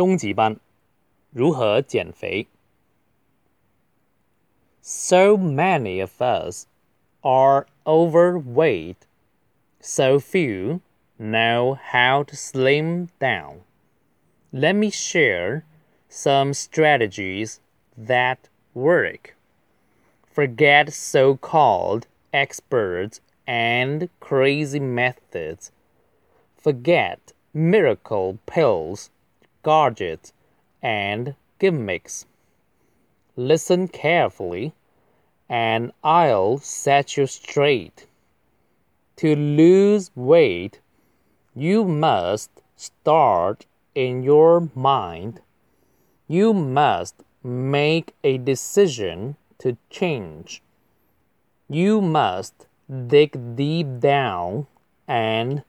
中级班，如何减肥？So many of us are overweight. So few know how to slim down. Let me share some strategies that work. Forget so called experts and crazy methods. Forget miracle pills, gadgets, and gimmicks. Listen carefully, and I'll set you straight. To lose weight, you must start in your mind. You must make a decision to change. You must dig deep down and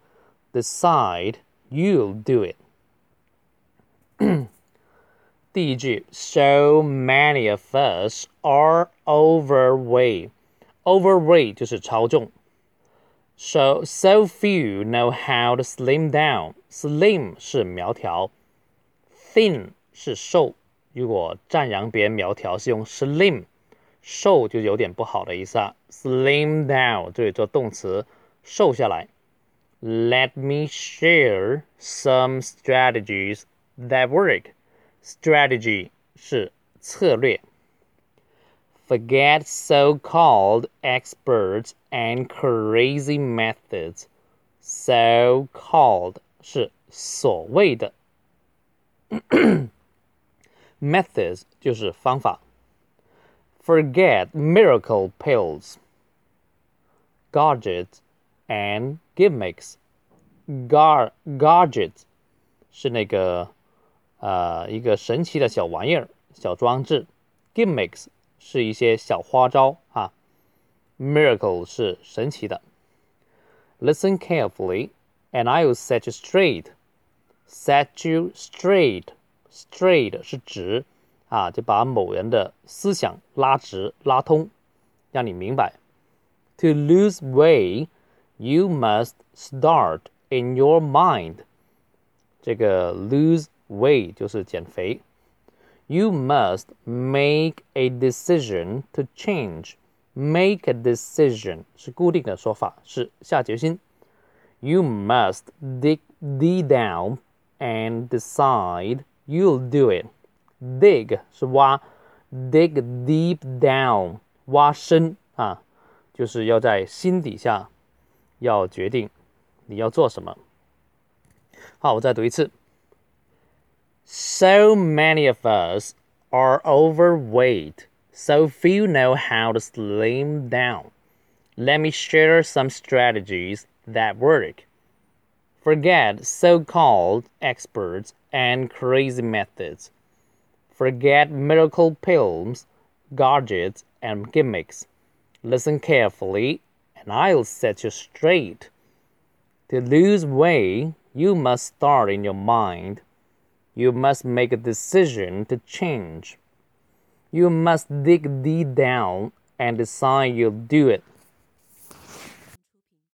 decide you'll do it. 第一句，So many of us are overweight. Overweight 就是超重。So so few know how to slim down. Slim 是苗条，thin 是瘦。如果赞扬别人苗条是用 slim，瘦就有点不好的意思啊。Slim down 这里做动词，瘦下来。Let me share some strategies that work. Strategy 是策略。Forget so-called experts and crazy methods. So-called 是所谓的，methods 就是方法。Forget miracle pills, gadgets, and gimmicks. Gar gadgets 是那个 呃一个神奇的小玩意儿、小装置，gimmicks 是一些小花招啊，miracle 是神奇的。Listen carefully, and I will set you straight. Set you straight. Straight 是直啊，就把某人的思想拉直、拉通，让你明白。To lose weight, you must start in your mind. 这个 lose weight 就是减肥。You must make a decision to change. Make a decision 是固定的说法，是下决心。You must dig deep down and decide you'll do it. Dig 是挖，dig deep down 挖深啊，就是要在心底下要决定你要做什么。好，我再读一次。 So many of us are overweight, so few know how to slim down. Let me share some strategies that work. Forget so called experts and crazy methods. Forget miracle pills, gadgets, and gimmicks. Listen carefully, and I'll set you straight. To lose weight, you must start in your mind. You must make a decision to change. You must dig deep down and decide you'll do it.